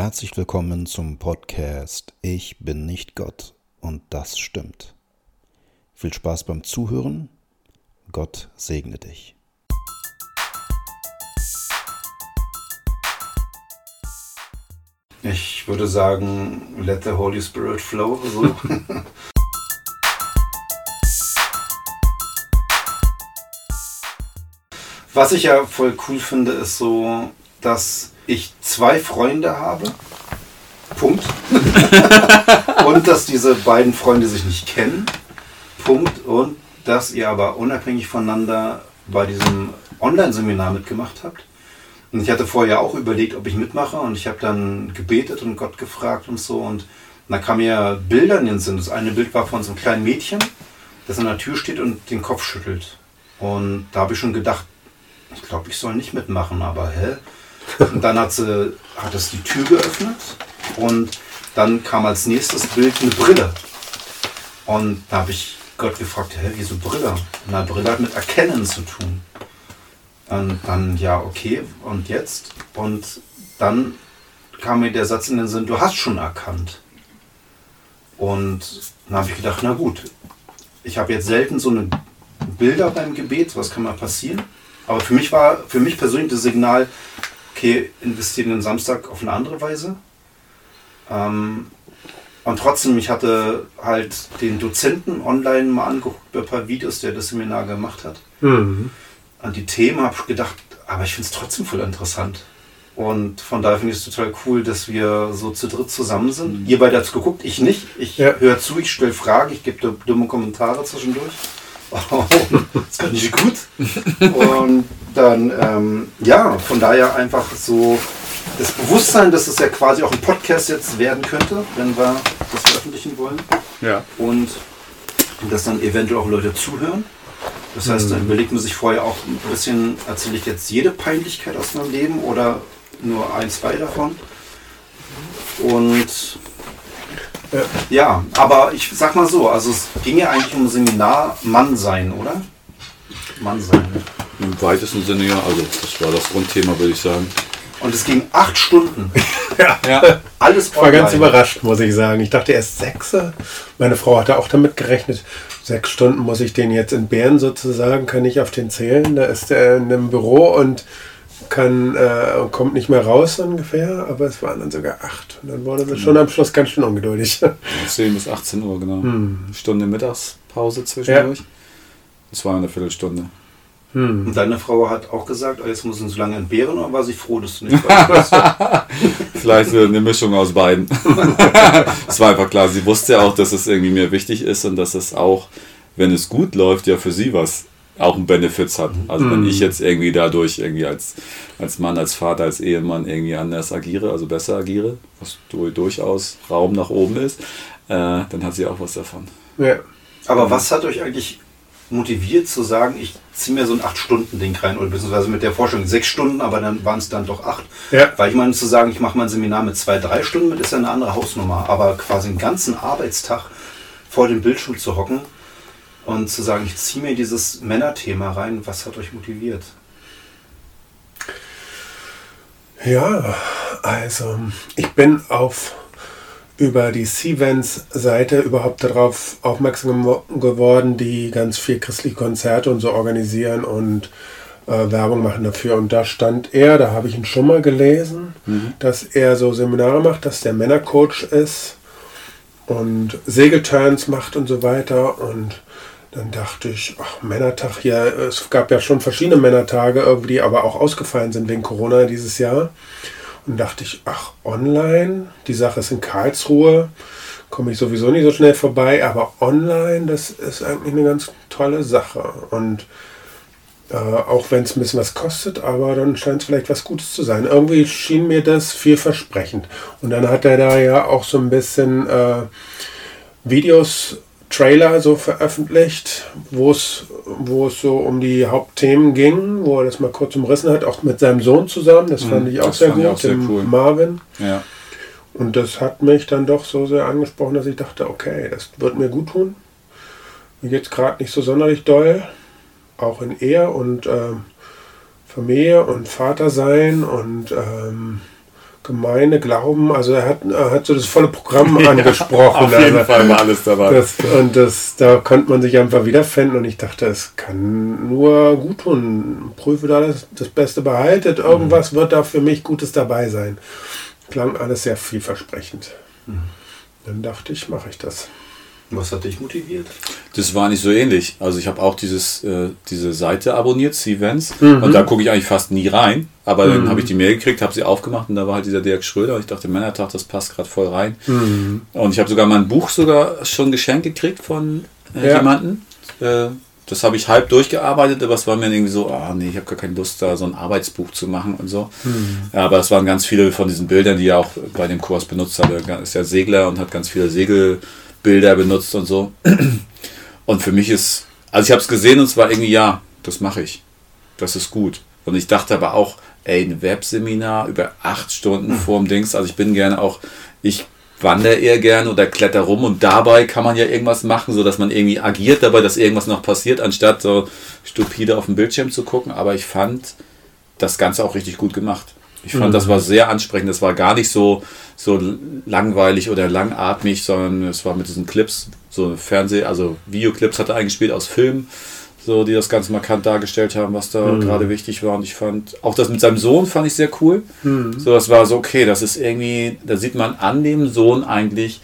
Herzlich willkommen zum Podcast Ich bin nicht Gott und das stimmt. Viel Spaß beim Zuhören. Gott segne dich. Ich würde sagen, let the Holy Spirit flow. So. Was ich ja voll cool finde, ist so, dass ich zwei Freunde habe. Punkt. und dass diese beiden Freunde sich nicht kennen. Punkt. Und dass ihr aber unabhängig voneinander bei diesem Online-Seminar mitgemacht habt. Und ich hatte vorher auch überlegt, ob ich mitmache. Und ich habe dann gebetet und Gott gefragt und so. Und da kamen mir Bilder in den Sinn. Das eine Bild war von so einem kleinen Mädchen, das an der Tür steht und den Kopf schüttelt. Und da habe ich schon gedacht, ich glaube, ich soll nicht mitmachen, aber hä? Und dann hat sie, hat es die Tür geöffnet und dann kam als nächstes Bild eine Brille. Und da habe ich Gott gefragt, hä, wieso Brille? Na, Brille hat mit Erkennen zu tun. Und dann, ja, okay, und jetzt? Und dann kam mir der Satz in den Sinn, du hast schon erkannt. Und dann habe ich gedacht, na gut, ich habe jetzt selten so eine Bilder beim Gebet, was kann mal passieren? Aber für mich war, für mich persönlich das Signal, okay, investieren den Samstag auf eine andere Weise. Ähm, und trotzdem, ich hatte halt den Dozenten online mal angeguckt bei ein paar Videos, der das Seminar gemacht hat. Mhm. An die Themen habe ich gedacht, aber ich finde es trotzdem voll interessant. Und von daher finde ich es total cool, dass wir so zu dritt zusammen sind. Ihr beide habt geguckt, ich nicht. Ich Ja. höre zu, ich stelle Fragen, ich gebe dumme Kommentare zwischendurch. Oh, das kann ich gut. Und dann, ähm, ja, von daher einfach so das Bewusstsein, dass es ja quasi auch ein Podcast jetzt werden könnte, wenn wir das veröffentlichen wollen. Ja. Und dass dann eventuell auch Leute zuhören. Das heißt, dann überlegt man sich vorher auch ein bisschen, erzähle ich jetzt jede Peinlichkeit aus meinem Leben oder nur ein, zwei davon. Und Ja. ja, aber ich sag mal so, also es ging ja eigentlich um Seminar Mann sein, oder? Mann sein. Im weitesten Sinne ja, also das war das Grundthema, würde ich sagen. Und es ging acht Stunden. Ja. Ja. Alles Ich war ganz online. überrascht, muss ich sagen. Ich dachte erst sechs. Meine Frau hatte auch damit gerechnet. Sechs Stunden muss ich den jetzt entbehren sozusagen, kann ich auf den zählen. Da ist er in einem Büro und kann, äh, kommt nicht mehr raus ungefähr. Aber es waren dann sogar acht. Und dann wurde sie schon am Schluss ganz schön ungeduldig. 10 bis 18 Uhr, genau. Stunde Mittagspause zwischendurch. Das war eine Viertelstunde. Und deine Frau hat auch gesagt, oh, jetzt muss ich so lange entbehren, oder war sie froh, dass du nicht warst? Vielleicht eine Mischung aus beiden. Es war einfach klar, sie wusste ja auch, dass es irgendwie mir wichtig ist und dass es auch, wenn es gut läuft, ja für sie was auch einen Benefits hat. Also wenn ich jetzt irgendwie dadurch irgendwie als, als Mann, als Vater, als Ehemann irgendwie anders agiere, also besser agiere, was du- durchaus Raum nach oben ist, äh, dann hat sie auch was davon. ja. Aber was hat euch eigentlich motiviert zu sagen, ich ziehe mir so ein 8-Stunden-Ding rein oder beziehungsweise mit der Forschung sechs Stunden, aber dann waren es dann doch acht. Ja. Weil ich meine, zu sagen, ich mache mein Seminar mit zwei, drei Stunden mit, ist ja eine andere Hausnummer. Aber quasi einen ganzen Arbeitstag vor dem Bildschirm zu hocken und zu sagen, ich ziehe mir dieses Männerthema rein, was hat euch motiviert? Ja, also ich bin auf über die Seavents-Seite überhaupt darauf aufmerksam geworden, die ganz viel christliche Konzerte und so organisieren und äh, Werbung machen dafür. Und da stand er, da habe ich ihn schon mal gelesen, dass er so Seminare macht, dass der Männercoach ist und Segelturns macht und so weiter. Und dann dachte ich, ach, Männertag, ja, es gab ja schon verschiedene Männertage die aber auch ausgefallen sind wegen Corona dieses Jahr. Und dachte ich, ach, online, die Sache ist in Karlsruhe, komme ich sowieso nicht so schnell vorbei, aber online, das ist eigentlich eine ganz tolle Sache. Und äh, auch wenn es ein bisschen was kostet, aber dann scheint es vielleicht was Gutes zu sein. Irgendwie schien mir das vielversprechend. Und dann hat er da ja auch so ein bisschen äh, Videos, Trailer so veröffentlicht, wo es wo es so um die Hauptthemen ging, wo er das mal kurz umrissen hat, auch mit seinem Sohn zusammen. Das fand ich auch das sehr gut, auch sehr dem cool. Marvin. Ja. Und das hat mich dann doch so sehr angesprochen, dass ich dachte, okay, das wird mir gut tun. Mir geht's gerade nicht so sonderlich doll, auch in Ehe und ähm, Familie und Vater sein und ähm, Gemeinde, Glauben, also er hat, er hat so das volle Programm angesprochen. Auf jeden also, Fall war alles dabei. Das, und das, da konnte man sich einfach wiederfinden und ich dachte, es kann nur gut tun. Prüfe da das, das Beste behaltet, irgendwas wird da für mich Gutes dabei sein. Klang alles sehr vielversprechend. Dann dachte ich, mache ich das. Was hat dich motiviert? Das war nicht so ähnlich. Also ich habe auch dieses, äh, diese Seite abonniert, Cvents, und da gucke ich eigentlich fast nie rein. Aber dann habe ich die Mail gekriegt, habe sie aufgemacht und da war halt dieser Dirk Schröder. Und ich dachte, Männertag, das passt gerade voll rein. Und ich habe sogar mein Buch sogar schon geschenkt gekriegt von äh, Ja. jemandem. Äh, das habe ich halb durchgearbeitet, aber es war mir irgendwie so, ah nee, ich habe gar keine Lust, da so ein Arbeitsbuch zu machen und so. Ja, aber es waren ganz viele von diesen Bildern, die er auch bei dem Kurs benutzt hat. Er ist ja Segler und hat ganz viele Segelbilder benutzt und so. Und für mich ist, also ich habe es gesehen und es war irgendwie, ja, das mache ich. Das ist gut. Und ich dachte aber auch, ey, ein Webseminar über acht Stunden vorm Dings, also ich bin gerne auch, ich wandere eher gerne oder kletter rum und dabei kann man ja irgendwas machen, so dass man irgendwie agiert dabei, dass irgendwas noch passiert, anstatt so stupide auf den Bildschirm zu gucken. Aber ich fand das Ganze auch richtig gut gemacht. Ich fand, das war sehr ansprechend. Das war gar nicht so, so langweilig oder langatmig, sondern es war mit diesen Clips, so Fernseh-, also Videoclips hat er eingespielt aus Filmen, so, die das ganz markant dargestellt haben, was da gerade wichtig war. Und ich fand, auch das mit seinem Sohn fand ich sehr cool. So, das war so, okay, das ist irgendwie, da sieht man an dem Sohn eigentlich,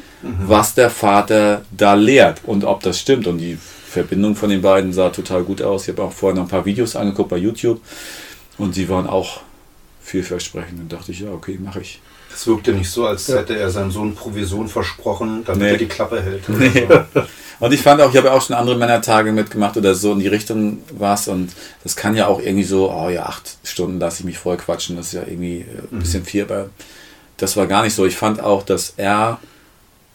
was der Vater da lehrt und ob das stimmt. Und die Verbindung von den beiden sah total gut aus. Ich habe auch vorher noch ein paar Videos angeguckt bei YouTube und die waren auch vielversprechend. Dann dachte ich, ja, okay, mache ich. Es wirkte nicht so, als hätte er seinem Sohn Provision versprochen, damit Nee. er die Klappe hält. oder so. Und ich fand auch, ich habe ja auch schon andere Männertage mitgemacht oder so in die Richtung was und das kann ja auch irgendwie so, oh ja, acht Stunden lasse ich mich voll quatschen, das ist ja irgendwie äh, ein bisschen viel, aber das war gar nicht so. Ich fand auch, dass er,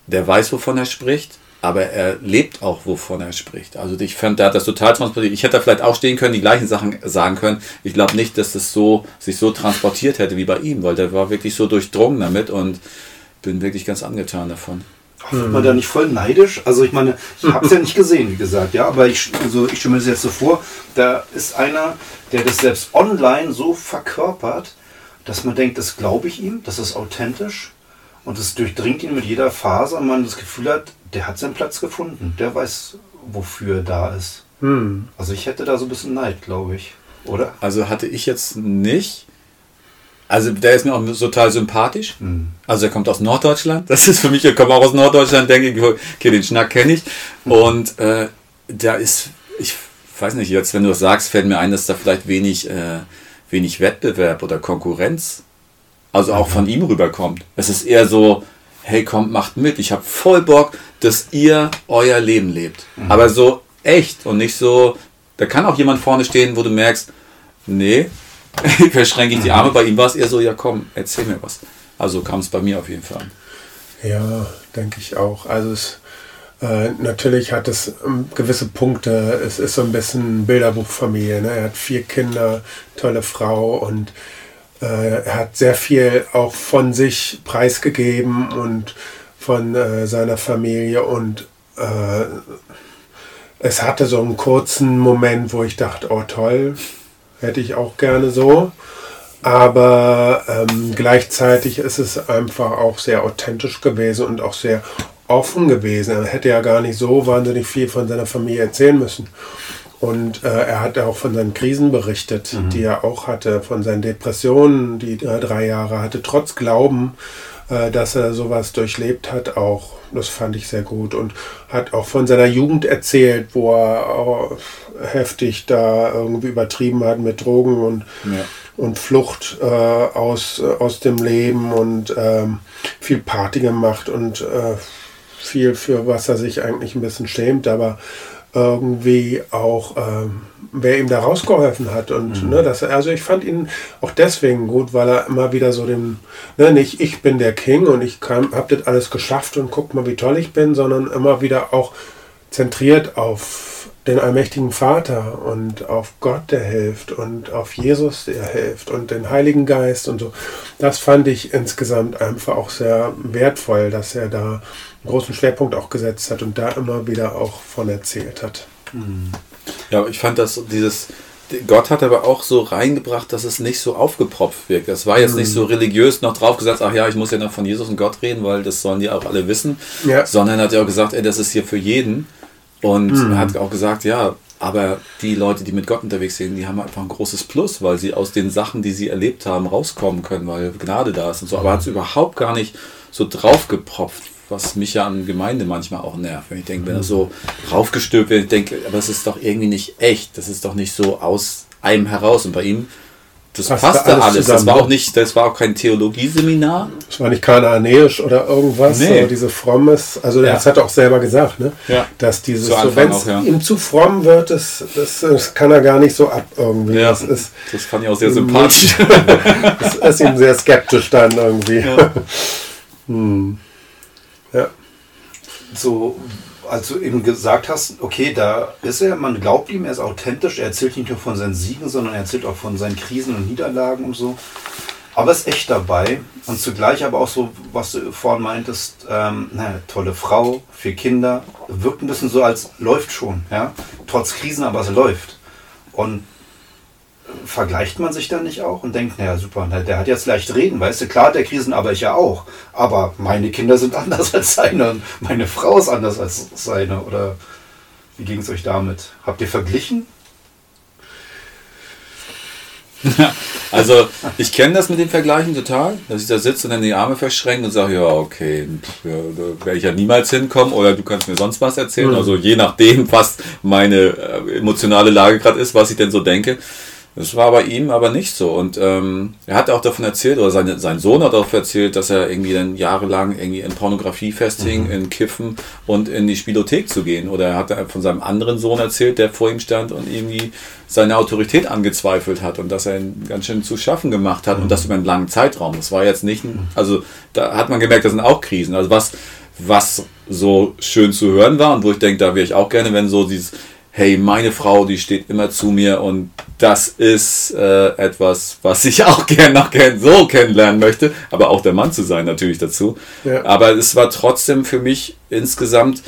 der weiß, wovon er spricht, aber er lebt auch, wovon er spricht. Also ich fand, der hat das total transportiert. Ich hätte da vielleicht auch stehen können, die gleichen Sachen sagen können. Ich glaube nicht, dass das so, sich so transportiert hätte wie bei ihm, weil der war wirklich so durchdrungen damit und bin wirklich ganz angetan davon. Wird man da nicht voll neidisch? Also ich meine, ich habe es ja nicht gesehen, wie gesagt, ja, aber ich, also ich stelle mir das jetzt so vor, da ist einer, der das selbst online so verkörpert, dass man denkt, das glaube ich ihm, das ist authentisch und es durchdringt ihn mit jeder Phase und man das Gefühl hat, der hat seinen Platz gefunden, der weiß, wofür er da ist. Hm. Also ich hätte da so ein bisschen Neid, glaube ich, oder? Also hatte ich jetzt nicht. Also der ist mir auch total sympathisch. Also er kommt aus Norddeutschland. Das ist für mich, er kommt auch aus Norddeutschland, denke ich, okay, den Schnack kenne ich. Und äh, da ist, ich weiß nicht, jetzt wenn du das sagst, fällt mir ein, dass da vielleicht wenig, äh, wenig Wettbewerb oder Konkurrenz, also auch von ihm rüberkommt. Es ist eher so, hey, kommt, macht mit. Ich habe voll Bock, dass ihr euer Leben lebt. Aber so echt und nicht so, da kann auch jemand vorne stehen, wo du merkst, nee, verschränke ich die Arme. Bei ihm war es eher so, ja komm, erzähl mir was. Also kam es bei mir auf jeden Fall an. Ja, denke ich auch. Also es, äh, natürlich hat es ähm, gewisse Punkte. Es ist so ein bisschen Bilderbuchfamilie. Ne? Er hat vier Kinder, tolle Frau und er hat sehr viel auch von sich preisgegeben und von äh, seiner Familie und äh, es hatte so einen kurzen Moment, wo ich dachte, oh toll, hätte ich auch gerne so. Aber ähm, gleichzeitig ist es einfach auch sehr authentisch gewesen und auch sehr offen gewesen. Er hätte ja gar nicht so wahnsinnig viel von seiner Familie erzählen müssen. Und äh, er hat auch von seinen Krisen berichtet, die er auch hatte, von seinen Depressionen, die er drei Jahre hatte, trotz Glauben, äh, dass er sowas durchlebt hat, auch. Das fand ich sehr gut. Und hat auch von seiner Jugend erzählt, wo er auch heftig da irgendwie übertrieben hat mit Drogen und, Ja. und Flucht äh, aus, äh, aus dem Leben und ähm, viel Party gemacht und äh, viel, für was er sich eigentlich ein bisschen schämt, aber irgendwie auch, ähm, wer ihm da rausgeholfen hat. Und ne, dass er, also ich fand ihn auch deswegen gut, weil er immer wieder so dem, ne, nicht ich bin der King und ich kann, hab das alles geschafft und guck mal, wie toll ich bin, sondern immer wieder auch zentriert auf den allmächtigen Vater und auf Gott, der hilft und auf Jesus, der hilft und den Heiligen Geist und so. Das fand ich insgesamt einfach auch sehr wertvoll, dass er da einen großen Schwerpunkt auch gesetzt hat und da immer wieder auch von erzählt hat. Ja, ich fand das dieses, Gott hat aber auch so reingebracht, dass es nicht so aufgepropft wirkt. Das war jetzt nicht so religiös noch draufgesetzt, ach ja, ich muss ja noch von Jesus und Gott reden, weil das sollen die auch alle wissen. Ja. Sondern hat ja auch gesagt, ey, das ist hier für jeden. Und er hat auch gesagt, ja, aber die Leute, die mit Gott unterwegs sind, die haben einfach ein großes Plus, weil sie aus den Sachen, die sie erlebt haben, rauskommen können, weil Gnade da ist und so. Aber hat es überhaupt gar nicht so draufgepropft, was mich ja an Gemeinde manchmal auch nervt. Wenn ich denke, wenn das so raufgestülpt wird, ich denke, aber es ist doch irgendwie nicht echt. Das ist doch nicht so aus einem heraus. Und bei ihm, das Passte passte alles alles. Das war ne? auch nicht, das war auch kein Theologieseminar. Es war nicht kanaanäisch oder irgendwas, Nee. aber diese frommes, also Ja. das hat er auch selber gesagt, ne? Ja. dass dieses, so, wenn es ja. ihm zu fromm wird, das, das, das kann er gar nicht so ab irgendwie. Ja, Das, ist, das fand ich auch sehr sympathisch. das ist ihm sehr skeptisch dann irgendwie. Hm. Ja. so, als du eben gesagt hast, okay, da ist er, man glaubt ihm, er ist authentisch, er erzählt nicht nur von seinen Siegen, sondern er erzählt auch von seinen Krisen und Niederlagen und so. Aber ist echt dabei und zugleich aber auch so, was du vorhin meintest, ähm, na, tolle Frau, vier Kinder, wirkt ein bisschen so, als läuft schon, ja, trotz Krisen, aber es läuft. Und vergleicht man sich dann nicht auch und denkt, naja, super, na, der hat jetzt leicht reden, weißt du, klar hat der Krisen, aber ich ja auch. Aber meine Kinder sind anders als seine und meine Frau ist anders als seine. Oder wie ging es euch damit? Habt ihr verglichen? Also, ich kenne das mit den Vergleichen total, dass ich da sitze und dann die Arme verschränke und sage, ja, okay, ja, da werde ich ja niemals hinkommen oder du kannst mir sonst was erzählen. Also, je nachdem, was meine äh, emotionale Lage gerade ist, was ich denn so denke. Das war bei ihm aber nicht so. Und ähm, er hat auch davon erzählt, oder seine, sein Sohn hat auch erzählt, dass er irgendwie dann jahrelang irgendwie in Pornografie festhing, in Kiffen und in die Spielothek zu gehen. Oder er hat von seinem anderen Sohn erzählt, der vor ihm stand und irgendwie seine Autorität angezweifelt hat und dass er ihn ganz schön zu schaffen gemacht hat und das über einen langen Zeitraum. Das war jetzt nicht, ein, also da hat man gemerkt, das sind auch Krisen. Also was, was so schön zu hören war und wo ich denke, da wäre ich auch gerne, wenn so dieses, hey, meine Frau, die steht immer zu mir und das ist äh, etwas, was ich auch gerne noch kenn so kennenlernen möchte, aber auch der Mann zu sein natürlich dazu. Ja. Aber es war trotzdem für mich insgesamt,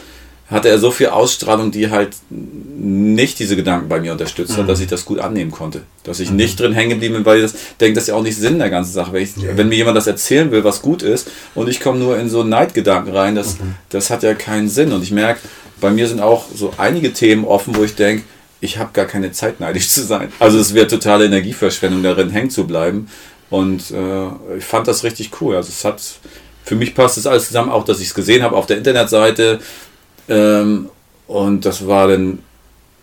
hatte er so viel Ausstrahlung, die halt nicht diese Gedanken bei mir unterstützt hat, dass ich das gut annehmen konnte. Dass ich nicht drin hängen geblieben bin, weil ich das denke, das ist ja auch nicht Sinn der ganzen Sache. Wenn, ich, wenn mir jemand das erzählen will, was gut ist, und ich komme nur in so Neidgedanken rein, das, das hat ja keinen Sinn. Und ich merke, bei mir sind auch so einige Themen offen, wo ich denke, ich habe gar keine Zeit, neidisch zu sein. Also es wäre totale Energieverschwendung, darin hängen zu bleiben. Und äh, ich fand das richtig cool. Also es hat, für mich passt das alles zusammen, auch dass ich es gesehen habe auf der Internetseite. Ähm, und das war dann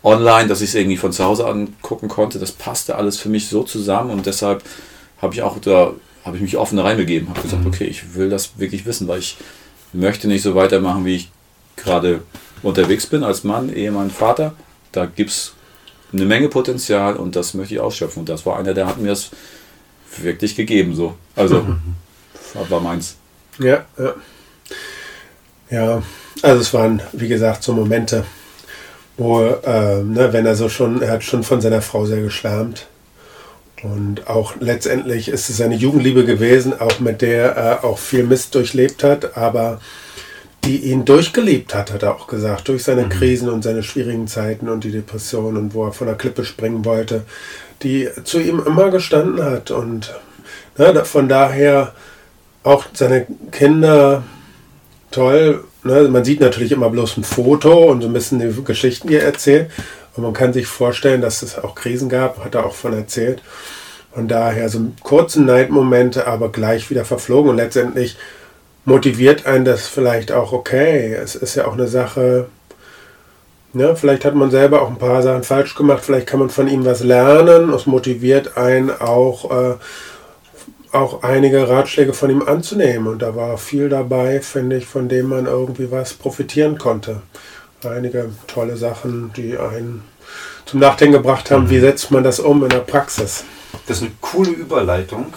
online, dass ich es irgendwie von zu Hause angucken konnte. Das passte alles für mich so zusammen und deshalb habe ich auch da, habe ich mich offen reingegeben, habe gesagt, okay, ich will das wirklich wissen, weil ich möchte nicht so weitermachen, wie ich gerade unterwegs bin als Mann, Ehemann, Vater. Da gibt es eine Menge Potenzial und das möchte ich ausschöpfen. Und das war einer, der hat mir das wirklich gegeben. So. Also war meins. Ja, ja. Ja, also es waren, wie gesagt, so Momente, wo, äh, ne, wenn er so schon, er hat schon von seiner Frau sehr geschwärmt. Und auch letztendlich ist es seine Jugendliebe gewesen, auch mit der er auch viel Mist durchlebt hat, aber die ihn durchgelebt hat, hat er auch gesagt, durch seine Krisen und seine schwierigen Zeiten und die Depression und wo er von der Klippe springen wollte, die zu ihm immer gestanden hat. Und ne, von daher auch seine Kinder toll. Ne? Man sieht natürlich immer bloß ein Foto und so ein bisschen die Geschichten, die er erzählt. Und man kann sich vorstellen, dass es auch Krisen gab, hat er auch von erzählt. Von daher so kurze Neidmomente, aber gleich wieder verflogen. Und letztendlich motiviert einen das vielleicht auch, okay, es ist ja auch eine Sache, ne? vielleicht hat man selber auch ein paar Sachen falsch gemacht, vielleicht kann man von ihm was lernen. Es motiviert einen auch, äh, auch einige Ratschläge von ihm anzunehmen. Und da war viel dabei, finde ich, von dem man irgendwie was profitieren konnte. Einige tolle Sachen, die einen zum Nachdenken gebracht haben, wie setzt man das um in der Praxis. Das ist eine coole Überleitung,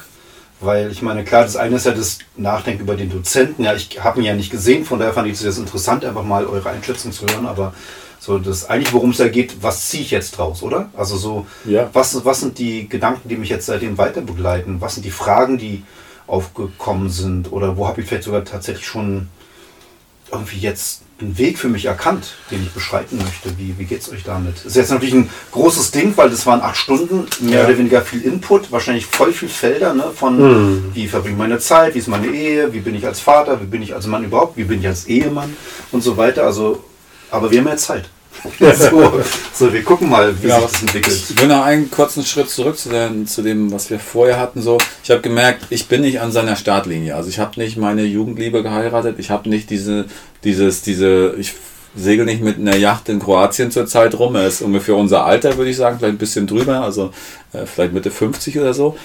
weil ich meine, klar, das eine ist ja das Nachdenken über den Dozenten. Ja, ich habe ihn ja nicht gesehen, von daher fand ich es interessant, einfach mal eure Einschätzung zu hören. Aber so das eigentlich, worum es da geht, was ziehe ich jetzt draus, oder? Also so, Ja. was, was sind die Gedanken, die mich jetzt seitdem weiter begleiten? Was sind die Fragen, die aufgekommen sind? Oder wo habe ich vielleicht sogar tatsächlich schon irgendwie jetzt einen Weg für mich erkannt, den ich beschreiten möchte. Wie, wie geht es euch damit? Das ist jetzt natürlich ein großes Ding, weil das waren acht Stunden, mehr Ja. oder weniger viel Input, wahrscheinlich voll viel Felder, ne, von Mhm. wie verbringe ich meine Zeit, wie ist meine Ehe, wie bin ich als Vater, wie bin ich als Mann überhaupt, wie bin ich als Ehemann und so weiter. Also, aber wir haben ja Zeit. so, so, wir gucken mal, wie Ja, sich das entwickelt. Ich will noch einen kurzen Schritt zurück zu, den, zu dem, was wir vorher hatten. So, ich habe gemerkt, ich bin nicht an seiner Startlinie. Also ich habe nicht meine Jugendliebe geheiratet. Ich habe nicht diese, dieses, diese, ich segel nicht mit einer Yacht in Kroatien zurzeit rum. Er ist ungefähr unser Alter, würde ich sagen, vielleicht ein bisschen drüber, also äh, vielleicht Mitte 50 oder so.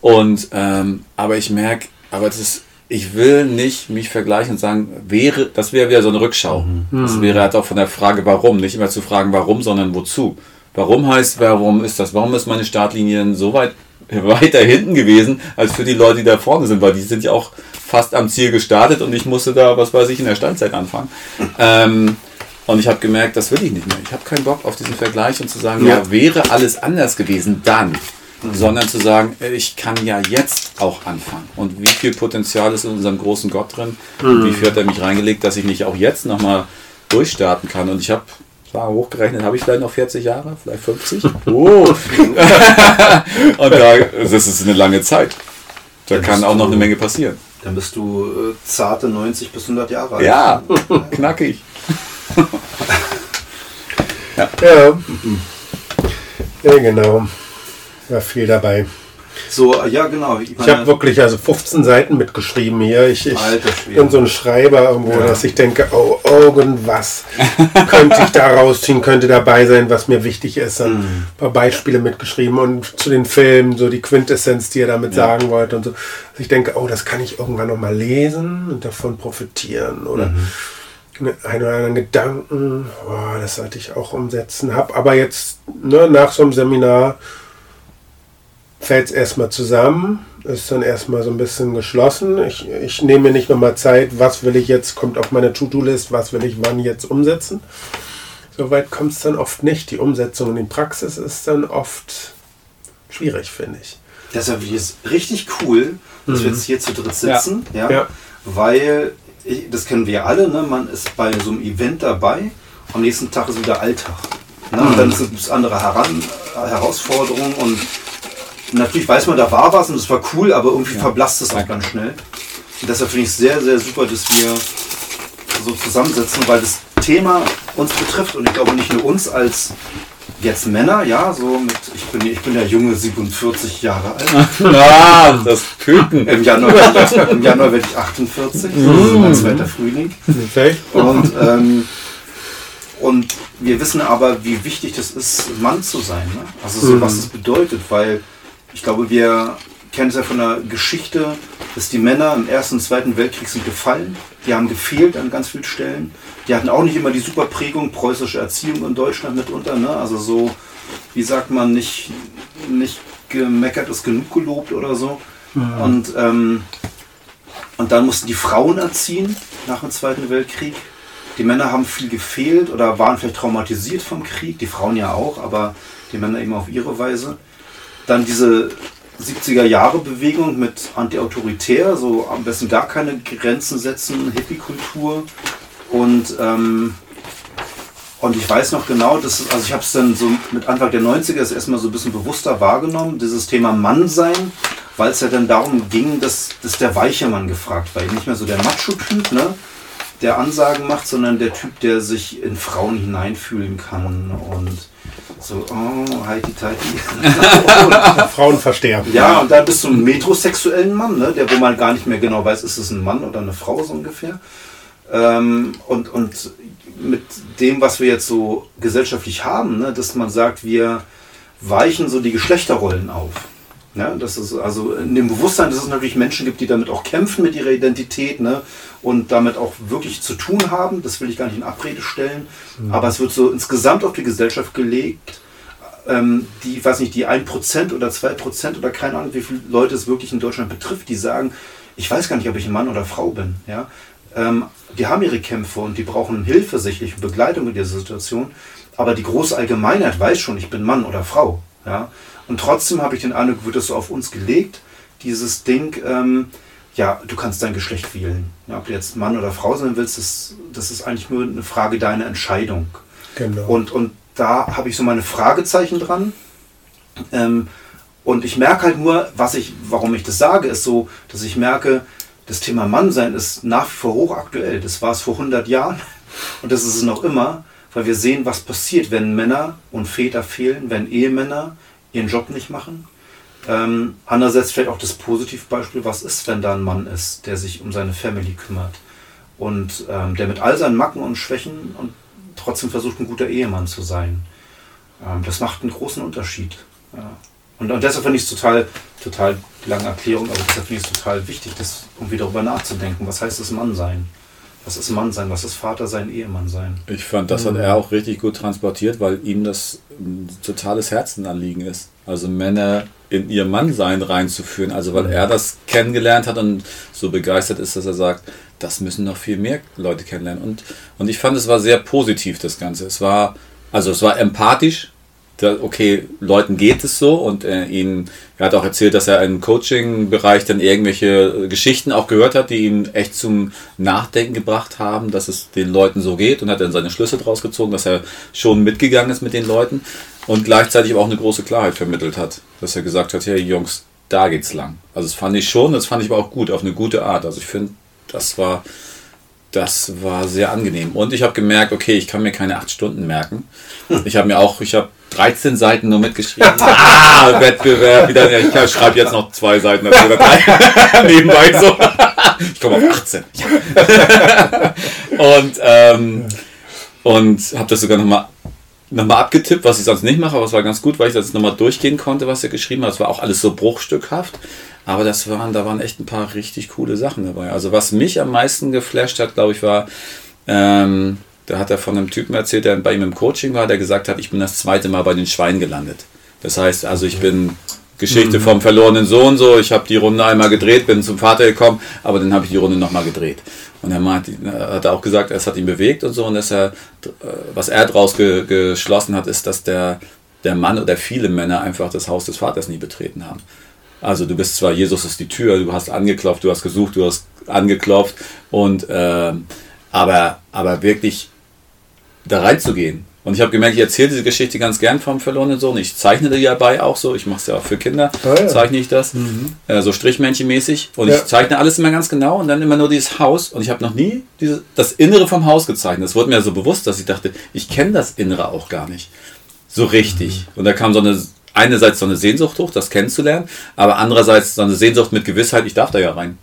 Und ähm, aber ich merke, aber das ist, ich will nicht mich vergleichen und sagen, wäre, das wäre wieder so eine Rückschau. Das wäre halt auch von der Frage, warum, nicht immer zu fragen, warum, sondern wozu. Warum heißt, warum ist das? Warum ist meine Startlinie so weit weiter hinten gewesen, als für die Leute, die da vorne sind, weil die sind ja auch fast am Ziel gestartet und ich musste da, was weiß ich, in der Steinzeit anfangen. Ähm, und ich habe gemerkt, das will ich nicht mehr. Ich habe keinen Bock auf diesen Vergleich und zu sagen, ja, Ja. wäre alles anders gewesen, dann. Sondern zu sagen, äh, ich kann ja jetzt auch anfangen. Und wie viel Potenzial ist in unserem großen Gott drin? Und wie viel hat er mich reingelegt, dass ich nicht auch jetzt nochmal durchstarten kann? Und ich habe, hochgerechnet, habe ich vielleicht noch 40 Jahre, vielleicht 50. Oh. und da, das ist eine lange Zeit. Da Ja, kann auch noch du- eine Menge passieren. Dann bist du äh, zarte 90 bis 100 Jahre alt. Ja, knackig. Ja. Ja, genau. War viel dabei. So, ja, genau. Ich, Ich habe wirklich also 15 Seiten mitgeschrieben hier. Ich, ich bin so ein Schreiber irgendwo, Ja. dass ich denke, oh, irgendwas könnte ich da rausziehen, könnte dabei sein, was mir wichtig ist. Dann Mhm. ein paar Beispiele mitgeschrieben und zu den Filmen, so die Quintessenz, die er damit sagen wollte und so. Dass ich denke, oh, das kann ich irgendwann noch mal lesen und davon profitieren oder Mhm. einen oder anderen Gedanken, oh, das sollte ich auch umsetzen. Hab aber jetzt ne, nach so einem Seminar fällt es erstmal zusammen, ist dann erstmal so ein bisschen geschlossen. Ich, ich nehme mir nicht nochmal Zeit, was will ich jetzt, kommt auf meine To-Do-List, was will ich wann jetzt umsetzen. Soweit kommt es dann oft nicht. Die Umsetzung in die Praxis ist dann oft schwierig, finde ich. Deshalb finde ich es richtig cool, dass wir jetzt hier zu dritt sitzen. Ja. Ja. Weil, ich, das kennen wir ja alle, ne? man ist bei so einem Event dabei, am nächsten Tag ist wieder Alltag. Ne? Und dann gibt es andere Heran Herausforderungen und natürlich weiß man, da war was und es war cool, aber irgendwie verblasst es auch ganz schnell. Und deshalb finde ich es sehr, sehr super, dass wir so zusammensitzen, weil das Thema uns betrifft und ich glaube nicht nur uns als jetzt Männer, ja, so mit, ich bin, ich bin ja junge 47 Jahre alt. Ah, das Küken. Im Januar, im Januar werde ich 48, das ist mein zweiter Frühling. Okay? Und, ähm, und wir wissen aber, wie wichtig das ist, Mann zu sein. Ne? Also so, was das bedeutet, weil ich glaube, wir kennen es ja von der Geschichte, dass die Männer im Ersten und Zweiten Weltkrieg sind gefallen. Die haben gefehlt an ganz vielen Stellen. Die hatten auch nicht immer die super Prägung, preußische Erziehung in Deutschland mitunter. Ne? Also so, wie sagt man, nicht, nicht gemeckert ist genug gelobt oder so. Und, ähm, und dann mussten die Frauen erziehen nach dem Zweiten Weltkrieg. Die Männer haben viel gefehlt oder waren vielleicht traumatisiert vom Krieg, die Frauen ja auch, aber die Männer eben auf ihre Weise. Dann diese 70er Jahre Bewegung mit anti-autoritär, so am besten gar keine Grenzen setzen, Hippie-Kultur. Und, ähm, und ich weiß noch genau, dass, also ich habe es dann so mit Anfang der 90er das erstmal so ein bisschen bewusster wahrgenommen, dieses Thema Mannsein, weil es ja dann darum ging, dass, dass der weiche Mann gefragt war. Nicht mehr so der Macho-Typ, ne? der Ansagen macht, sondern der Typ, der sich in Frauen hineinfühlen kann und so, oh, heiti teiti. Frauen versterben. Ja, und dann bist du ein metrosexuellen Mann, ne? der wo man gar nicht mehr genau weiß, ist es ein Mann oder eine Frau so ungefähr. Ähm, und, und mit dem, was wir jetzt so gesellschaftlich haben, ne? dass man sagt, wir weichen so die Geschlechterrollen auf. Ja, das ist also in dem Bewusstsein, dass es natürlich Menschen gibt, die damit auch kämpfen mit ihrer Identität ne, und damit auch wirklich zu tun haben. Das will ich gar nicht in Abrede stellen. Aber es wird so insgesamt auf die Gesellschaft gelegt, ähm, die, weiß nicht, die 1% oder 2% oder keine Ahnung, wie viele Leute es wirklich in Deutschland betrifft, die sagen, ich weiß gar nicht, ob ich ein Mann oder Frau bin. Ja? Ähm, die haben ihre Kämpfe und die brauchen Hilfe, sicherlich Begleitung in dieser Situation. Aber die große Allgemeinheit weiß schon, ich bin Mann oder Frau. Ja? Und trotzdem habe ich den Eindruck, wird das so auf uns gelegt, dieses Ding, ähm, ja, du kannst dein Geschlecht wählen. Ja, ob du jetzt Mann oder Frau sein willst, das, das ist eigentlich nur eine Frage deiner Entscheidung. Genau. Und, und da habe ich so meine Fragezeichen dran. Ähm, und ich merke halt nur, was ich, warum ich das sage, ist so, dass ich merke, das Thema Mannsein ist nach wie vor hochaktuell. Das war es vor 100 Jahren und das ist es noch immer, weil wir sehen, was passiert, wenn Männer und Väter fehlen, wenn Ehemänner ihren Job nicht machen. Ähm, andererseits vielleicht auch das Positivbeispiel, was ist, wenn da ein Mann ist, der sich um seine Family kümmert und ähm, der mit all seinen Macken und Schwächen und trotzdem versucht, ein guter Ehemann zu sein. Ähm, das macht einen großen Unterschied. Ja. Und, und deshalb finde ich es total, total lange Erklärung, aber deshalb finde ich es total wichtig, das irgendwie darüber nachzudenken. Was heißt es Mann sein? Was ist Mann sein? Was ist Vater sein, Ehemann sein? Ich fand, das hat er auch richtig gut transportiert, weil ihm das ein totales Herzenanliegen ist. Also Männer in ihr Mannsein reinzuführen. Also weil er das kennengelernt hat und so begeistert ist, dass er sagt, das müssen noch viel mehr Leute kennenlernen. Und, und ich fand, es war sehr positiv, das Ganze. Es war, also es war empathisch, okay, Leuten geht es so und äh, ihn, er hat auch erzählt, dass er im Coaching-Bereich dann irgendwelche Geschichten auch gehört hat, die ihn echt zum Nachdenken gebracht haben, dass es den Leuten so geht und hat dann seine Schlüsse draus gezogen, dass er schon mitgegangen ist mit den Leuten und gleichzeitig auch eine große Klarheit vermittelt hat, dass er gesagt hat, hey Jungs, da geht's lang. Also das fand ich schon, das fand ich aber auch gut, auf eine gute Art. Also ich finde, das war das war sehr angenehm. Und ich habe gemerkt, okay, ich kann mir keine acht Stunden merken. Ich habe mir auch, ich habe 13 Seiten nur mitgeschrieben. ah, Wettbewerb, wieder. Ich schreibe jetzt noch zwei Seiten. Nebenbei so. ich komme auf 18. und ähm, und habe das sogar nochmal nochmal abgetippt, was ich sonst nicht mache, aber es war ganz gut, weil ich das nochmal durchgehen konnte, was er geschrieben hat. Es war auch alles so bruchstückhaft. Aber das waren, da waren echt ein paar richtig coole Sachen dabei. Also was mich am meisten geflasht hat, glaube ich, war, ähm, da hat er von einem Typen erzählt, der bei ihm im Coaching war, der gesagt hat, ich bin das zweite Mal bei den Schweinen gelandet. Das heißt, also ich bin Geschichte mhm. vom verlorenen Sohn so, ich habe die Runde einmal gedreht, bin zum Vater gekommen, aber dann habe ich die Runde nochmal gedreht. Und er meint, hat er auch gesagt, es hat ihn bewegt und so und dass er, was er daraus ge, geschlossen hat, ist, dass der, der Mann oder viele Männer einfach das Haus des Vaters nie betreten haben. Also du bist zwar, Jesus ist die Tür, du hast angeklopft, du hast gesucht, du hast angeklopft und äh, aber, aber wirklich da reinzugehen. Und ich habe gemerkt, ich erzähle diese Geschichte ganz gern vom verlorenen Sohn. Ich zeichne die dabei auch so. Ich mache es ja auch für Kinder. Oh ja. Zeichne ich das. Mhm. Äh, so Strichmännchenmäßig. Und ja. ich zeichne alles immer ganz genau und dann immer nur dieses Haus. Und ich habe noch nie diese, das Innere vom Haus gezeichnet. Es wurde mir so bewusst, dass ich dachte, ich kenne das Innere auch gar nicht. So richtig. Mhm. Und da kam so eine einerseits so eine Sehnsucht hoch, das kennenzulernen, aber andererseits so eine Sehnsucht mit Gewissheit, ich darf da ja rein.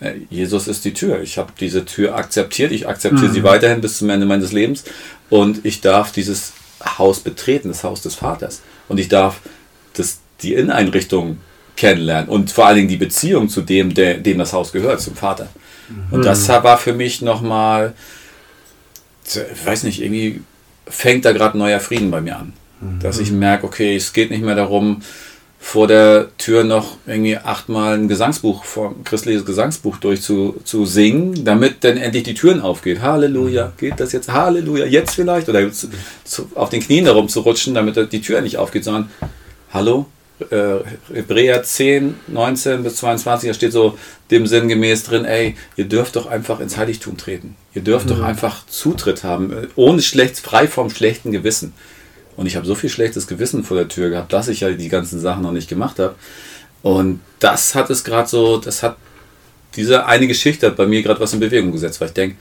Äh, Jesus ist die Tür. Ich habe diese Tür akzeptiert. Ich akzeptiere mhm. sie weiterhin bis zum Ende meines Lebens. Und ich darf dieses Haus betreten, das Haus des Vaters. Und ich darf das, die Inneneinrichtung kennenlernen und vor allen Dingen die Beziehung zu dem, der, dem das Haus gehört, zum Vater. Mhm. Und das war für mich nochmal, ich weiß nicht, irgendwie fängt da gerade neuer Frieden bei mir an. Dass ich merke, okay, es geht nicht mehr darum, vor der Tür noch irgendwie achtmal ein Gesangsbuch, ein christliches Gesangsbuch durchzusingen, damit dann endlich die Türen aufgeht. Halleluja, geht das jetzt? Halleluja, jetzt vielleicht? Oder zu, zu, auf den Knien darum zu rutschen, damit die Tür nicht aufgeht, sondern Hallo, äh, Hebräer 10, 19 bis 22, da steht so dem Sinn gemäß drin, ey, ihr dürft doch einfach ins Heiligtum treten. Ihr dürft mhm. doch einfach Zutritt haben, äh, ohne schlecht, frei vom schlechten Gewissen. Und ich habe so viel schlechtes Gewissen vor der Tür gehabt, dass ich ja die ganzen Sachen noch nicht gemacht habe. Und das hat es gerade so, das hat, diese eine Geschichte hat bei mir gerade was in Bewegung gesetzt, weil ich denke,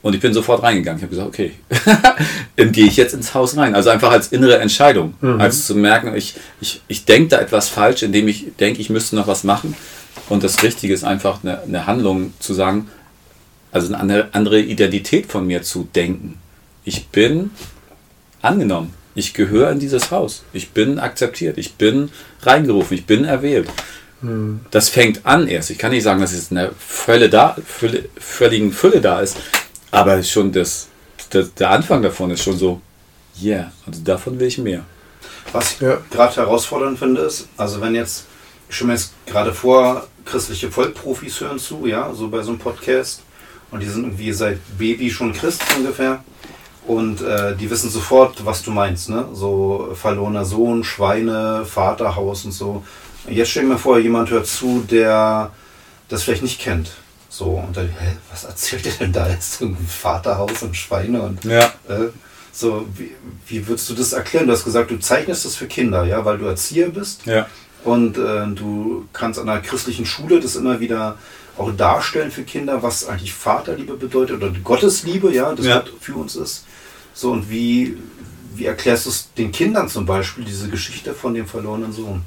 und ich bin sofort reingegangen. Ich habe gesagt, okay, dann gehe ich jetzt ins Haus rein. Also einfach als innere Entscheidung, mhm. als zu merken, ich, ich, ich denke da etwas falsch, indem ich denke, ich müsste noch was machen. Und das Richtige ist einfach eine, eine Handlung zu sagen, also eine andere Identität von mir zu denken. Ich bin angenommen. Ich gehöre in dieses Haus. Ich bin akzeptiert. Ich bin reingerufen. Ich bin erwählt. Hm. Das fängt an erst. Ich kann nicht sagen, dass es in der Fülle da, Fülle, völligen Fülle da ist. Aber schon das, das, der Anfang davon ist schon so, yeah, also davon will ich mehr. Was ich ja. gerade herausfordernd finde, ist, also wenn jetzt, ich mir jetzt gerade vor, christliche Vollprofis hören zu, ja, so bei so einem Podcast. Und die sind irgendwie seit Baby schon Christ ungefähr. Und äh, die wissen sofort, was du meinst, ne? So verlorener Sohn, Schweine, Vaterhaus und so. Jetzt stell dir mal vor, jemand hört zu, der das vielleicht nicht kennt. So, und dann, hä, was erzählt er denn da jetzt? Irgendwie Vaterhaus und Schweine und Ja. äh, so, wie, wie würdest du das erklären? Du hast gesagt, du zeichnest das für Kinder, ja, weil du Erzieher bist Ja. und äh, du kannst an einer christlichen Schule das immer wieder auch darstellen für Kinder, was eigentlich Vaterliebe bedeutet oder Gottesliebe, ja, das Ja. Gott für uns ist. So, und wie, wie erklärst du es den Kindern zum Beispiel, diese Geschichte von dem verlorenen Sohn?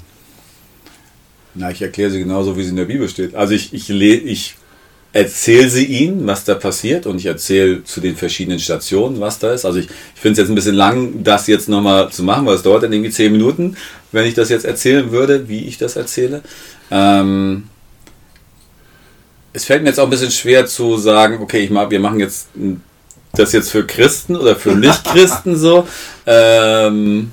Na, ich erkläre sie genauso, wie sie in der Bibel steht. Also ich, ich, ich erzähle sie ihnen, was da passiert und ich erzähle zu den verschiedenen Stationen, was da ist. Also ich, ich finde es jetzt ein bisschen lang, das jetzt nochmal zu machen, weil es dauert dann irgendwie zehn Minuten, wenn ich das jetzt erzählen würde, wie ich das erzähle. Ähm, es fällt mir jetzt auch ein bisschen schwer zu sagen, okay, ich mach, wir machen jetzt ein- das jetzt für Christen oder für Nicht-Christen so. Ähm,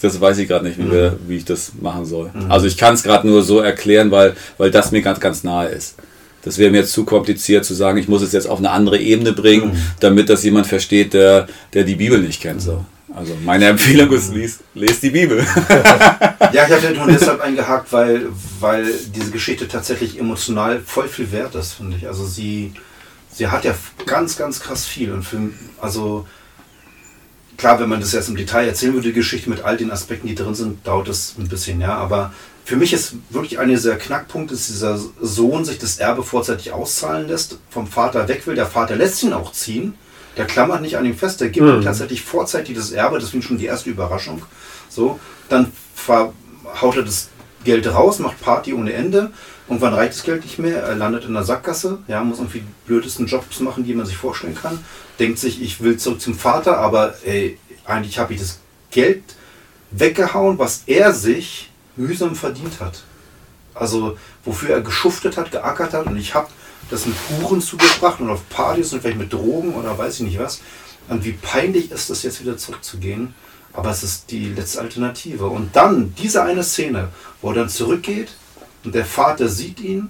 das weiß ich gerade nicht, wie, wir, wie ich das machen soll. Also ich kann es gerade nur so erklären, weil, weil das mir ganz, ganz nahe ist. Das wäre mir jetzt zu kompliziert zu sagen, ich muss es jetzt auf eine andere Ebene bringen, damit das jemand versteht, der, der die Bibel nicht kennt. So. Also meine Empfehlung ist, lies, lest die Bibel. Ja, ich hatte nur deshalb eingehakt, weil, weil diese Geschichte tatsächlich emotional voll viel wert ist, finde ich. Also sie, sie hat ja ganz, ganz krass viel. Und für, also klar, wenn man das jetzt im Detail erzählen würde, die Geschichte mit all den Aspekten, die drin sind, dauert es ein bisschen, ja. Aber für mich ist wirklich einer dieser Knackpunkte, dass dieser Sohn sich das Erbe vorzeitig auszahlen lässt, vom Vater weg will. Der Vater lässt ihn auch ziehen. Der klammert nicht an ihm fest, der gibt ihm tatsächlich vorzeitig das Erbe, das finde ich schon die erste Überraschung. So, dann haut er das Geld raus, macht Party ohne Ende. Irgendwann reicht das Geld nicht mehr, er landet in der Sackgasse, ja, muss irgendwie die blödesten Jobs machen, die man sich vorstellen kann. Denkt sich, ich will zurück zum Vater, aber ey, eigentlich habe ich das Geld weggehauen, was er sich mühsam verdient hat. Also wofür er geschuftet hat, geackert hat und ich habe das mit Huren zugebracht und auf Partys und vielleicht mit Drogen oder weiß ich nicht was. Und wie peinlich ist es jetzt wieder zurückzugehen, aber es ist die letzte Alternative. Und dann diese eine Szene, wo er dann zurückgeht und der Vater sieht ihn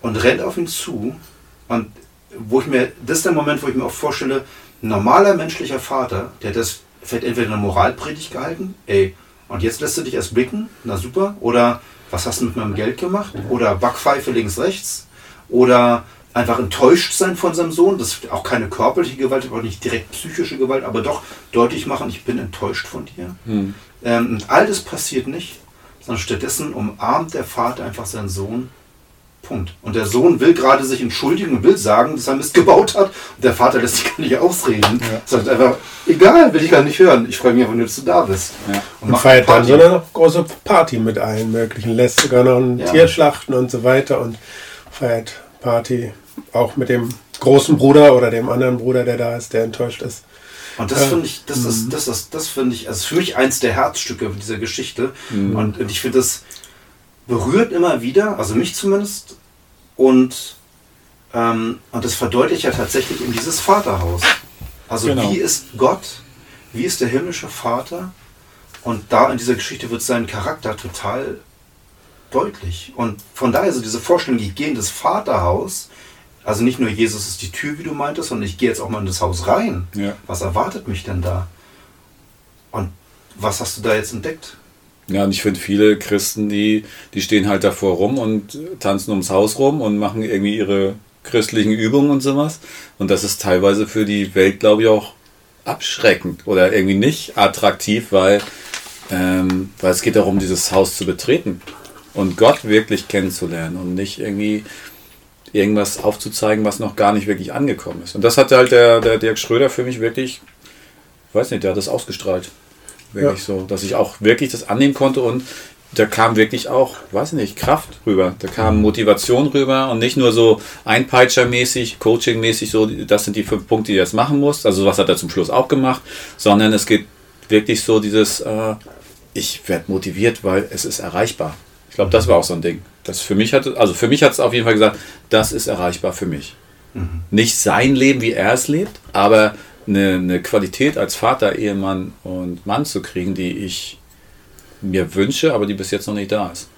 und rennt auf ihn zu. Und wo ich mir, das ist der Moment, wo ich mir auch vorstelle, ein normaler menschlicher Vater, der das vielleicht entweder eine Moralpredigt gehalten, ey, und jetzt lässt du dich erst blicken, na super, oder was hast du mit meinem Geld gemacht, oder Backpfeife links, rechts, oder einfach enttäuscht sein von seinem Sohn, das ist auch keine körperliche Gewalt, aber auch nicht direkt psychische Gewalt, aber doch deutlich machen, ich bin enttäuscht von dir. Ähm, und all das passiert nicht, sondern stattdessen umarmt der Vater einfach seinen Sohn Punkt. Und der Sohn will gerade sich entschuldigen und will sagen, dass er Mist gebaut hat. Und der Vater lässt sich gar nicht ausreden. Sagt einfach, egal, will ich gar nicht hören. Ich freue mich einfach nur, dass du da bist. Ja. Und macht feiert dann so eine große Party mit allen möglichen. Lässt sogar noch ein Ja. Tier schlachten und so weiter und feiert Party auch mit dem großen Bruder oder dem anderen Bruder, der da ist, der enttäuscht ist. Und das finde ich, das ist, das ist, das finde ich, also für mich eins der Herzstücke dieser Geschichte. Und, und ich finde, das berührt immer wieder, also mich zumindest, und, ähm, und das verdeutlicht ja tatsächlich in dieses Vaterhaus. Also Genau. wie ist Gott, wie ist der himmlische Vater? Und da in dieser Geschichte wird sein Charakter total deutlich. Und von daher so diese Vorstellung, ich gehe in das Vaterhaus, also nicht nur Jesus ist die Tür, wie du meintest, sondern ich gehe jetzt auch mal in das Haus rein. Ja. Was erwartet mich denn da? Und was hast du da jetzt entdeckt? Ja, und ich finde viele Christen, die, die stehen halt davor rum und tanzen ums Haus rum und machen irgendwie ihre christlichen Übungen und sowas. Und das ist teilweise für die Welt, glaube ich, auch abschreckend oder irgendwie nicht attraktiv, weil, ähm, weil es geht darum, dieses Haus zu betreten und Gott wirklich kennenzulernen und nicht irgendwie irgendwas aufzuzeigen, was noch gar nicht wirklich angekommen ist. Und das hat halt der, der Dirk Schröder für mich wirklich, weiß nicht, der hat das ausgestrahlt. Wirklich so, dass ich auch wirklich das annehmen konnte und da kam wirklich auch, weiß nicht, Kraft rüber. Da kam Motivation rüber und nicht nur so Einpeitschermäßig, Coachingmäßig, so, das sind die fünf Punkte, die du jetzt machen musst. Also was hat er zum Schluss auch gemacht, sondern es geht wirklich so dieses, äh, ich werde motiviert, weil es ist erreichbar. Ich glaube, das war auch so ein Ding. Das für mich hat, also für mich hat es auf jeden Fall gesagt, das ist erreichbar für mich. Nicht sein Leben, wie er es lebt, aber eine, eine Qualität als Vater, Ehemann und Mann zu kriegen, die ich mir wünsche, aber die bis jetzt noch nicht da ist.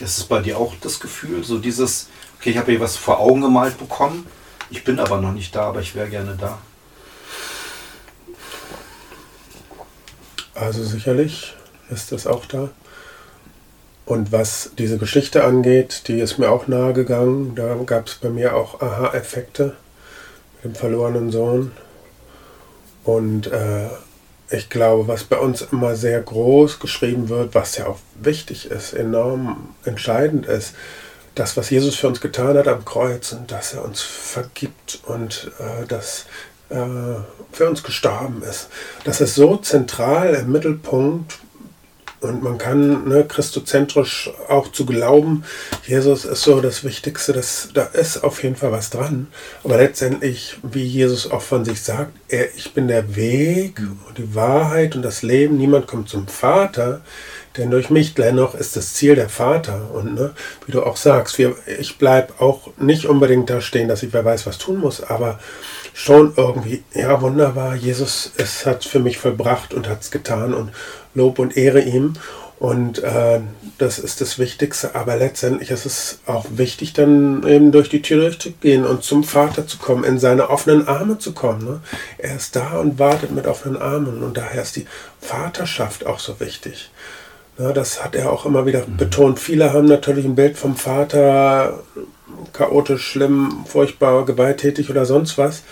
Ist es bei dir auch das Gefühl, so dieses, okay, ich habe hier was vor Augen gemalt bekommen, ich bin aber noch nicht da, aber ich wäre gerne da. Also sicherlich ist das auch da. Und was diese Geschichte angeht, die ist mir auch nahe gegangen. Da gab es bei mir auch Aha-Effekte mit dem verlorenen Sohn. Und äh, ich glaube, was bei uns immer sehr groß geschrieben wird, was ja auch wichtig ist, enorm entscheidend ist, das, was Jesus für uns getan hat am Kreuz und dass er uns vergibt und äh, dass äh, für uns gestorben ist. Das ist so zentral im Mittelpunkt und man kann ne, christozentrisch auch zu glauben, Jesus ist so das Wichtigste, das, da ist auf jeden Fall was dran. Aber letztendlich, wie Jesus auch von sich sagt, er, ich bin der Weg und die Wahrheit und das Leben. Niemand kommt zum Vater, denn durch mich dennoch ist das Ziel der Vater. Und ne, wie du auch sagst, wir, ich bleibe auch nicht unbedingt da stehen, dass ich wer weiß, was tun muss, aber schon irgendwie, ja, wunderbar, Jesus es hat für mich vollbracht und hat es getan und Lob und Ehre ihm. Und äh, das ist das Wichtigste. Aber letztendlich ist es auch wichtig, dann eben durch die Tür durchzugehen und zum Vater zu kommen, in seine offenen Arme zu kommen. Ne? Er ist da und wartet mit offenen Armen. Und daher ist die Vaterschaft auch so wichtig. Ja, das hat er auch immer wieder mhm. betont. Viele haben natürlich ein Bild vom Vater chaotisch, schlimm, furchtbar, gewalttätig oder sonst was.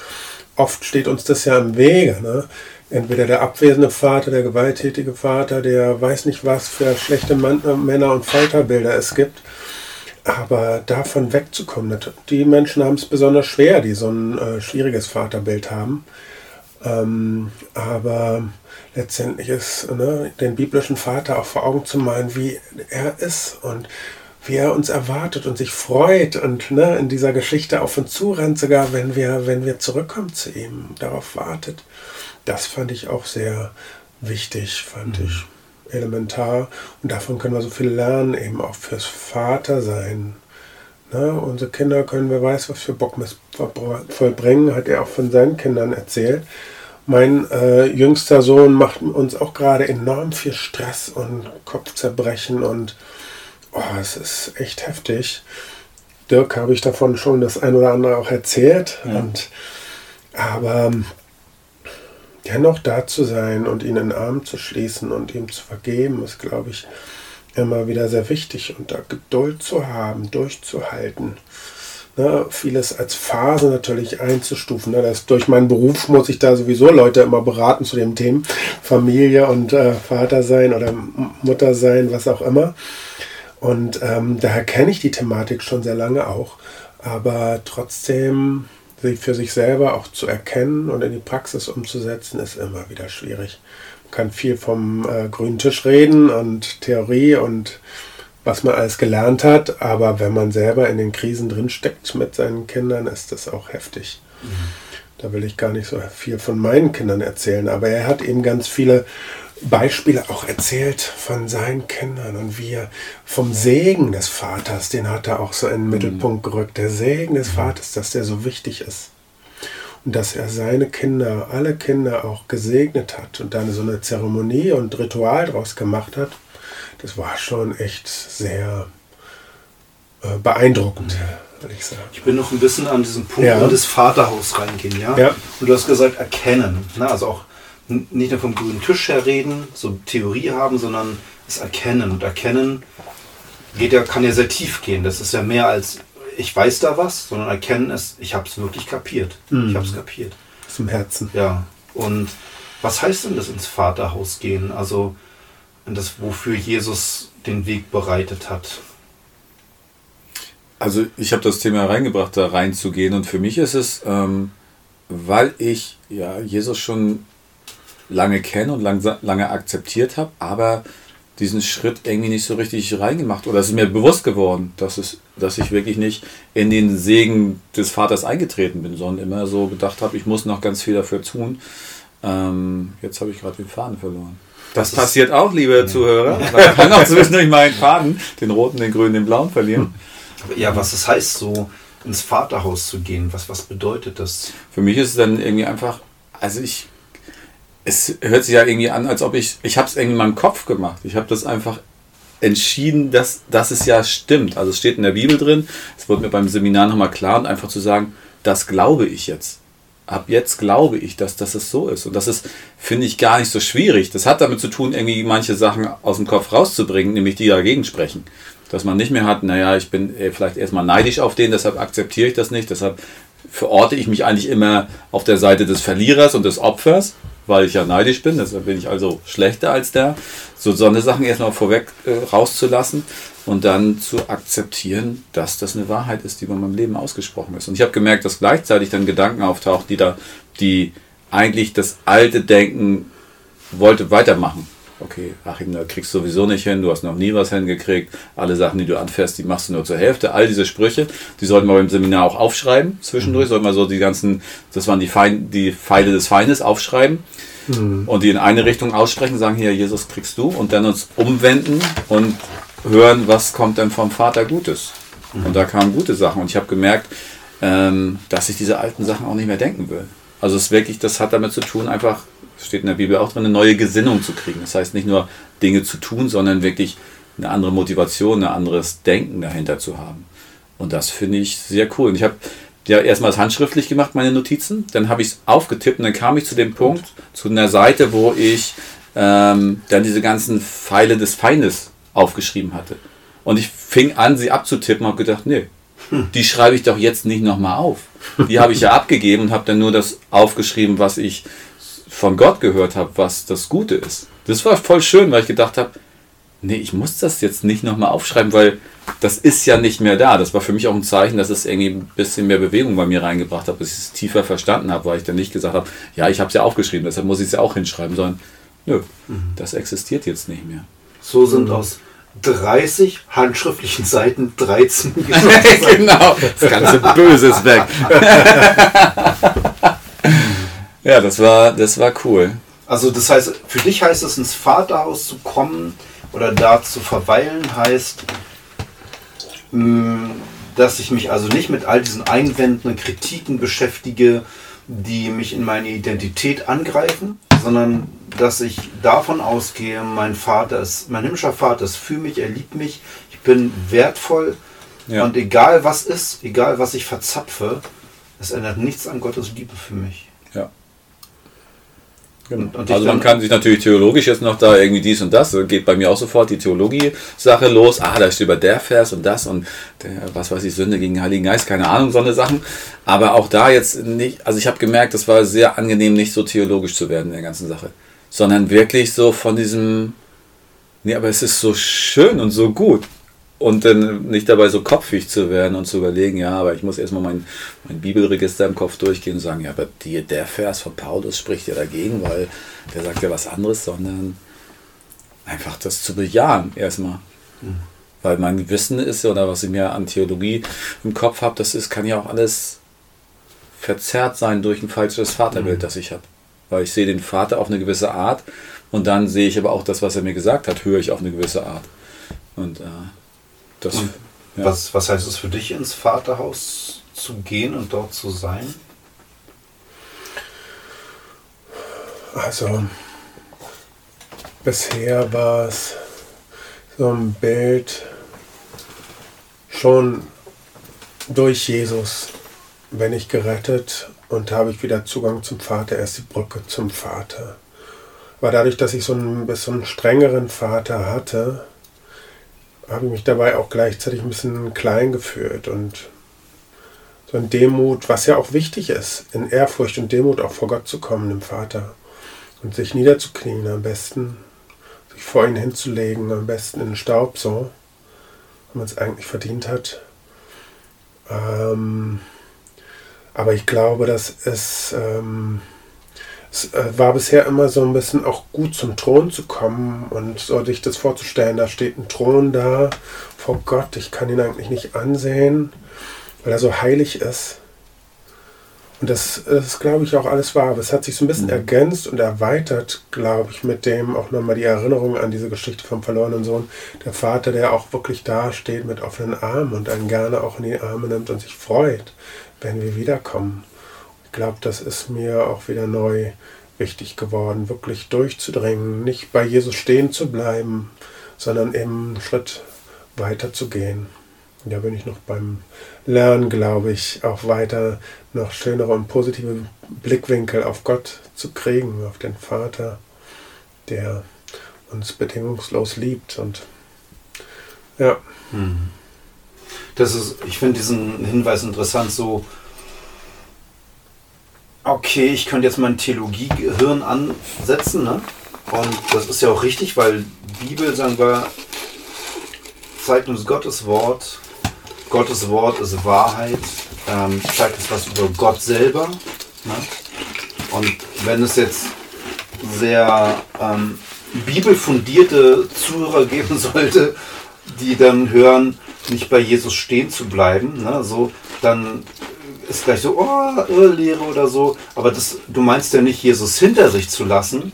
Oft steht uns das ja im Wege. Ne? Entweder der abwesende Vater, der gewalttätige Vater, der weiß nicht was für schlechte Mann, äh, Männer und Folterbilder es gibt. Aber davon wegzukommen, die Menschen haben es besonders schwer, die so ein äh, schwieriges Vaterbild haben. Ähm, aber letztendlich ist ne, den biblischen Vater auch vor Augen zu malen, wie er ist und wie er uns erwartet und sich freut und ne, in dieser Geschichte auf uns zurennt, sogar wenn wir, wenn wir zurückkommen zu ihm, darauf wartet das fand ich auch sehr wichtig, fand mhm. ich elementar. Und davon können wir so viel lernen, eben auch fürs Vatersein. Ne? Unsere Kinder können, wer weiß, was für Bock vollbringen, hat er auch von seinen Kindern erzählt. Mein äh, jüngster Sohn macht uns auch gerade enorm viel Stress und Kopfzerbrechen und oh, es ist echt heftig. Dirk habe ich davon schon das ein oder andere auch erzählt. Ja. Und, aber dennoch da zu sein und ihn in den Arm zu schließen und ihm zu vergeben, ist, glaube ich, immer wieder sehr wichtig und da Geduld zu haben, durchzuhalten. Ne, vieles als Phase natürlich einzustufen. Ne, das durch meinen Beruf muss ich da sowieso Leute immer beraten zu dem Thema Familie und äh, Vater sein oder Mutter sein, was auch immer. Und ähm, daher kenne ich die Thematik schon sehr lange auch. Aber trotzdem für sich selber auch zu erkennen und in die Praxis umzusetzen, ist immer wieder schwierig. Man kann viel vom äh, grünen Tisch reden und Theorie und was man alles gelernt hat, aber wenn man selber in den Krisen drinsteckt mit seinen Kindern, ist das auch heftig. Mhm. Da will ich gar nicht so viel von meinen Kindern erzählen, aber er hat eben ganz viele Beispiele auch erzählt von seinen Kindern und wie er vom Segen des Vaters, den hat er auch so in den mhm. Mittelpunkt gerückt, der Segen des mhm. Vaters, dass der so wichtig ist. Und dass er seine Kinder, alle Kinder auch gesegnet hat und dann so eine Zeremonie und Ritual draus gemacht hat, das war schon echt sehr äh, beeindruckend. Ich, ich bin noch ein bisschen an diesem Punkt ja. das Vaterhaus reingehen, ja? ja? Und du hast gesagt, erkennen. Ne? Also auch nicht nur vom grünen Tisch her reden, so Theorie haben, sondern es erkennen. Und erkennen geht ja, kann ja sehr tief gehen. Das ist ja mehr als ich weiß da was, sondern erkennen ist, ich habe es wirklich kapiert. Mhm. Ich habe es kapiert. Zum Herzen. Ja. Und was heißt denn das ins Vaterhaus gehen? Also das, wofür Jesus den Weg bereitet hat. Also ich habe das Thema reingebracht, da reinzugehen. Und für mich ist es, ähm, weil ich ja Jesus schon lange kenne und lang, lange akzeptiert habe, aber diesen Schritt irgendwie nicht so richtig reingemacht. Oder es ist mir bewusst geworden, dass, es, dass ich wirklich nicht in den Segen des Vaters eingetreten bin, sondern immer so gedacht habe, ich muss noch ganz viel dafür tun. Ähm, jetzt habe ich gerade den Faden verloren. Das, das passiert auch, liebe ja. Zuhörer. Man kann auch zwischendurch mal Faden, den roten, den grünen, den blauen verlieren. Ja, was es heißt, so ins Vaterhaus zu gehen, was, was bedeutet das? Für mich ist es dann irgendwie einfach, also ich es hört sich ja irgendwie an, als ob ich, ich habe es irgendwie in meinem Kopf gemacht. Ich habe das einfach entschieden, dass, dass es ja stimmt. Also es steht in der Bibel drin, es wurde mir beim Seminar nochmal klar und einfach zu sagen, das glaube ich jetzt. ab jetzt glaube ich, dass, dass es so ist. Und das ist, finde ich, gar nicht so schwierig. Das hat damit zu tun, irgendwie manche Sachen aus dem Kopf rauszubringen, nämlich die dagegen sprechen. Dass man nicht mehr hat, naja, ich bin äh, vielleicht erstmal neidisch auf den, deshalb akzeptiere ich das nicht, deshalb verorte ich mich eigentlich immer auf der Seite des Verlierers und des Opfers, weil ich ja neidisch bin, deshalb bin ich also schlechter als der. So, so erstmal vorweg äh, rauszulassen und dann zu akzeptieren, dass das eine Wahrheit ist, die bei meinem Leben ausgesprochen ist. Und ich habe gemerkt, dass gleichzeitig dann Gedanken auftauchen, die da, die eigentlich das alte Denken wollte weitermachen. Okay, Achim, da kriegst du sowieso nicht hin, du hast noch nie was hingekriegt, alle Sachen, die du anfährst, die machst du nur zur Hälfte. All diese Sprüche, die sollten wir beim Seminar auch aufschreiben, zwischendurch, mhm. sollten wir so die ganzen, das waren die, Fein, die Pfeile des Feindes aufschreiben mhm. und die in eine Richtung aussprechen, sagen hier, Jesus kriegst du und dann uns umwenden und hören, was kommt denn vom Vater Gutes. Mhm. Und da kamen gute Sachen. Und ich habe gemerkt, ähm, dass ich diese alten Sachen auch nicht mehr denken will. Also es ist wirklich, das hat damit zu tun, einfach, steht in der Bibel auch drin, eine neue Gesinnung zu kriegen. Das heißt nicht nur Dinge zu tun, sondern wirklich eine andere Motivation, ein anderes Denken dahinter zu haben. Und das finde ich sehr cool. Und ich habe ja erstmals handschriftlich gemacht, meine Notizen. Dann habe ich es aufgetippt und dann kam ich zu dem Punkt, zu einer Seite, wo ich ähm, dann diese ganzen Pfeile des Feindes aufgeschrieben hatte. Und ich fing an, sie abzutippen und habe gedacht, nee, die schreibe ich doch jetzt nicht nochmal auf. Die habe ich ja abgegeben und habe dann nur das aufgeschrieben, was ich von Gott gehört habe, was das Gute ist. Das war voll schön, weil ich gedacht habe, nee, ich muss das jetzt nicht nochmal aufschreiben, weil das ist ja nicht mehr da. Das war für mich auch ein Zeichen, dass es irgendwie ein bisschen mehr Bewegung bei mir reingebracht hat, dass ich es tiefer verstanden habe, weil ich dann nicht gesagt habe, ja, ich habe es ja aufgeschrieben, deshalb muss ich es ja auch hinschreiben, sondern nö, mhm. das existiert jetzt nicht mehr. So sind mhm. aus 30 handschriftlichen Seiten 13 Genau, das ganze Böse ist weg. ja, das war, das war cool. Also das heißt, für dich heißt es, ins Vaterhaus zu kommen oder da zu verweilen, heißt, mm, dass ich mich also nicht mit all diesen Einwänden und Kritiken beschäftige, die mich in meine Identität angreifen, sondern dass ich davon ausgehe, mein Vater ist, mein himmlischer Vater ist für mich, er liebt mich, ich bin wertvoll ja. und egal was ist, egal was ich verzapfe, es ändert nichts an Gottes Liebe für mich. Ja. Genau. Und, und also man kann sich natürlich theologisch jetzt noch da irgendwie dies und das, geht bei mir auch sofort die Theologie-Sache los. Ah, da steht über der Vers und das und der, was weiß ich, Sünde gegen den Heiligen Geist, keine Ahnung, so eine Sachen. Aber auch da jetzt nicht, also ich habe gemerkt, es war sehr angenehm, nicht so theologisch zu werden in der ganzen Sache sondern wirklich so von diesem, nee, aber es ist so schön und so gut. Und dann nicht dabei so kopfig zu werden und zu überlegen, ja, aber ich muss erstmal mein, mein Bibelregister im Kopf durchgehen und sagen, ja, aber die, der Vers von Paulus spricht ja dagegen, weil der sagt ja was anderes, sondern einfach das zu bejahen erstmal. Mhm. Weil mein Wissen ist, oder was ich mir an Theologie im Kopf habe, das ist, kann ja auch alles verzerrt sein durch ein falsches Vaterbild, mhm. das ich habe weil ich sehe den Vater auf eine gewisse Art und dann sehe ich aber auch das, was er mir gesagt hat, höre ich auf eine gewisse Art. Und äh, das. Ja. was, was heißt es für dich, ins Vaterhaus zu gehen und dort zu sein? Also, bisher war es so ein Bild schon durch Jesus bin ich gerettet und habe ich wieder Zugang zum Vater, erst die Brücke zum Vater. Aber dadurch, dass ich so einen bisschen strengeren Vater hatte, habe ich mich dabei auch gleichzeitig ein bisschen klein gefühlt und so in Demut, was ja auch wichtig ist, in Ehrfurcht und Demut auch vor Gott zu kommen, dem Vater. Und sich niederzuknien am besten, sich vor ihn hinzulegen, am besten in den Staub so, wenn man es eigentlich verdient hat. Ähm, aber ich glaube, dass es, ähm, es äh, war bisher immer so ein bisschen auch gut zum Thron zu kommen und so sich das vorzustellen, da steht ein Thron da vor Gott, ich kann ihn eigentlich nicht ansehen, weil er so heilig ist. Und das, das ist, glaube ich, auch alles wahr. Aber es hat sich so ein bisschen mhm. ergänzt und erweitert, glaube ich, mit dem auch nochmal die Erinnerung an diese Geschichte vom verlorenen Sohn. Der Vater, der auch wirklich da steht mit offenen Armen und einen gerne auch in die Arme nimmt und sich freut, wenn wir wiederkommen. Glaube, das ist mir auch wieder neu wichtig geworden, wirklich durchzudringen, nicht bei Jesus stehen zu bleiben, sondern eben einen Schritt weiter zu gehen. Da bin ich noch beim Lernen, glaube ich, auch weiter noch schönere und positive Blickwinkel auf Gott zu kriegen, auf den Vater, der uns bedingungslos liebt und ja. Hm. Das ist, ich finde diesen Hinweis interessant, so, okay, ich könnte jetzt mein Theologiegehirn ansetzen, ne? Und das ist ja auch richtig, weil Bibel, sagen wir, zeigt uns Gottes Wort. Gottes Wort ist Wahrheit, ähm, zeigt uns was über Gott selber. Ne? Und wenn es jetzt sehr ähm, bibelfundierte Zuhörer geben sollte, die dann hören, nicht bei Jesus stehen zu bleiben, ne, so, dann ist gleich so, oh, Irrlehre oder so. Aber das, du meinst ja nicht, Jesus hinter sich zu lassen,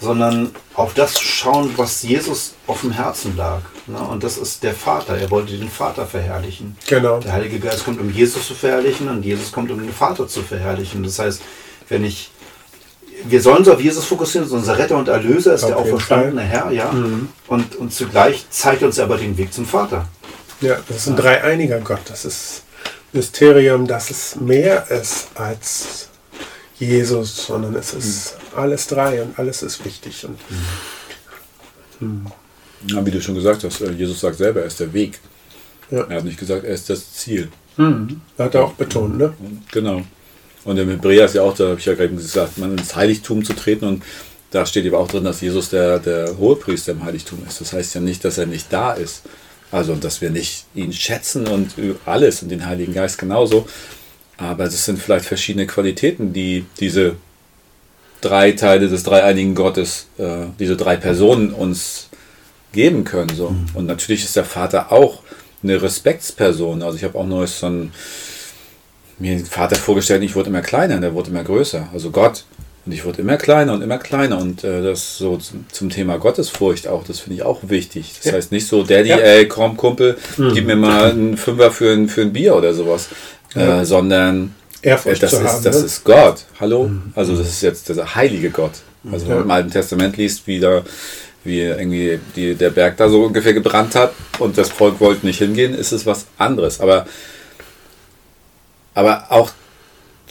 sondern auf das schauen, was Jesus auf dem Herzen lag. Ne? Und das ist der Vater. Er wollte den Vater verherrlichen. Genau. Der Heilige Geist kommt, um Jesus zu verherrlichen und Jesus kommt, um den Vater zu verherrlichen. Das heißt, wenn ich wir sollen uns auf Jesus fokussieren, unser Retter und Erlöser ist Auf der auferstandene Herr, ja. Mhm. Und, und zugleich zeigt uns aber den Weg zum Vater. Ja, das ist ein dreieiniger Gott. Das ist Mysterium, dass es mehr ist als Jesus, sondern es ist alles drei und alles ist wichtig. Und Ja, wie du schon gesagt hast, äh, Jesus sagt selber, er ist der Weg. Ja. Er hat nicht gesagt, er ist das Ziel. hat er auch betont, ne? Genau. Und im Hebräer ist ja auch, da habe ich ja gerade gesagt, man ins Heiligtum zu treten und da steht eben auch drin, dass Jesus der, der Hohepriester im Heiligtum ist. Das heißt ja nicht, dass er nicht da ist. Also, dass wir nicht ihn schätzen und alles und den Heiligen Geist genauso. Aber es sind vielleicht verschiedene Qualitäten, die diese drei Teile des dreieinigen Gottes, äh, diese drei Personen uns geben können. So. Und natürlich ist der Vater auch eine Respektsperson. Also ich habe auch neues so ein, mir den Vater vorgestellt, ich wurde immer kleiner, der wurde immer größer. Also Gott. Und ich wurde immer kleiner und immer kleiner. Und äh, das so zum, zum Thema Gottesfurcht auch, das finde ich auch wichtig. Das Ja. heißt nicht so, Daddy, Ja. ey, komm, Kumpel, gib mir mal einen Fünfer für ein, für ein Bier oder sowas. Ja. Äh, sondern äh, Ehrfurcht das, zu ist, haben. das ne? ist Gott. Hallo? Also das ist jetzt der heilige Gott. Also wenn man im Alten Testament liest, wie, da, wie irgendwie die, der Berg da so ungefähr gebrannt hat und das Volk wollte nicht hingehen, ist es was anderes. Aber, aber auch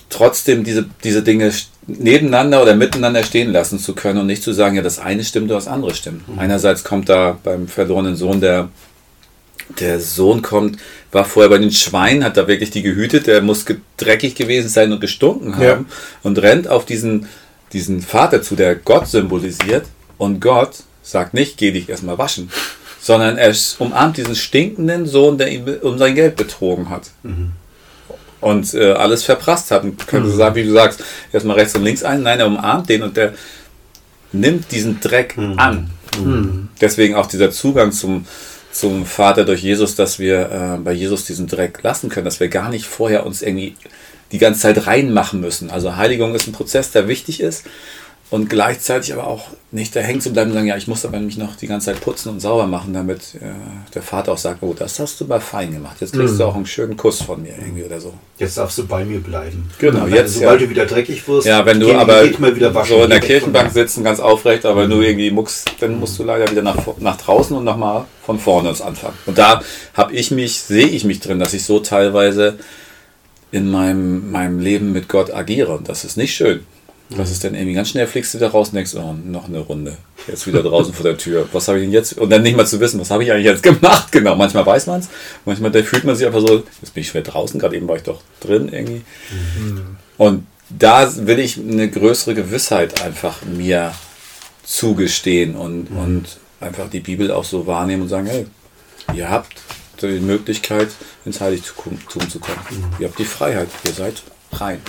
trotzdem diese, diese Dinge nebeneinander oder miteinander stehen lassen zu können und nicht zu sagen, ja, das eine stimmt oder das andere stimmt. Einerseits kommt da beim verlorenen Sohn der, der Sohn kommt, war vorher bei den Schweinen, hat da wirklich die gehütet, der muss dreckig gewesen sein und gestunken haben Ja. und rennt auf diesen, diesen Vater zu, der Gott symbolisiert und Gott sagt nicht, geh dich erstmal waschen, sondern er umarmt diesen stinkenden Sohn, der ihn um sein Geld betrogen hat und äh, alles verprasst hat. Und könnte Mhm. sagen, wie du sagst, erstmal rechts und links ein. Nein, er umarmt den und der nimmt diesen Dreck Mhm. an. Deswegen auch dieser Zugang zum, zum Vater durch Jesus, dass wir äh, bei Jesus diesen Dreck lassen können, dass wir gar nicht vorher uns irgendwie die ganze Zeit reinmachen müssen. Also Heiligung ist ein Prozess, der wichtig ist und gleichzeitig aber auch nicht da hängen zu bleiben und sagen, ja, ich muss aber mich noch die ganze Zeit putzen und sauber machen, damit äh, der Vater auch sagt, oh, das hast du mal fein gemacht. Jetzt kriegst du auch einen schönen Kuss von mir irgendwie oder so. Jetzt darfst du bei mir bleiben. Genau, Weil jetzt, Sobald ja. du wieder dreckig wirst, Ja, wenn du geh, aber geht mal wieder waschen. so in der Geh Kirchenbank sitzen, ganz aufrecht, aber nur irgendwie muckst, dann musst du leider wieder nach, nach draußen und nochmal von vorne uns anfangen. Und da habe ich mich, sehe ich mich drin, dass ich so teilweise in meinem, meinem Leben mit Gott agiere. Und das ist nicht schön. Das ist dann irgendwie ganz schnell fliegst du wieder raus und denkst, oh, noch eine Runde. Jetzt wieder draußen vor der Tür. Was habe ich denn jetzt? Und dann nicht mal zu wissen, was habe ich eigentlich jetzt gemacht? Genau. Manchmal weiß man es. Manchmal da fühlt man sich einfach so, jetzt bin ich wieder draußen, gerade eben war ich doch drin irgendwie. Und da will ich eine größere Gewissheit einfach mir zugestehen und, und einfach die Bibel auch so wahrnehmen und sagen, hey, ihr habt die Möglichkeit, ins Heiligtum zu kommen. Ihr habt die Freiheit, ihr seid rein.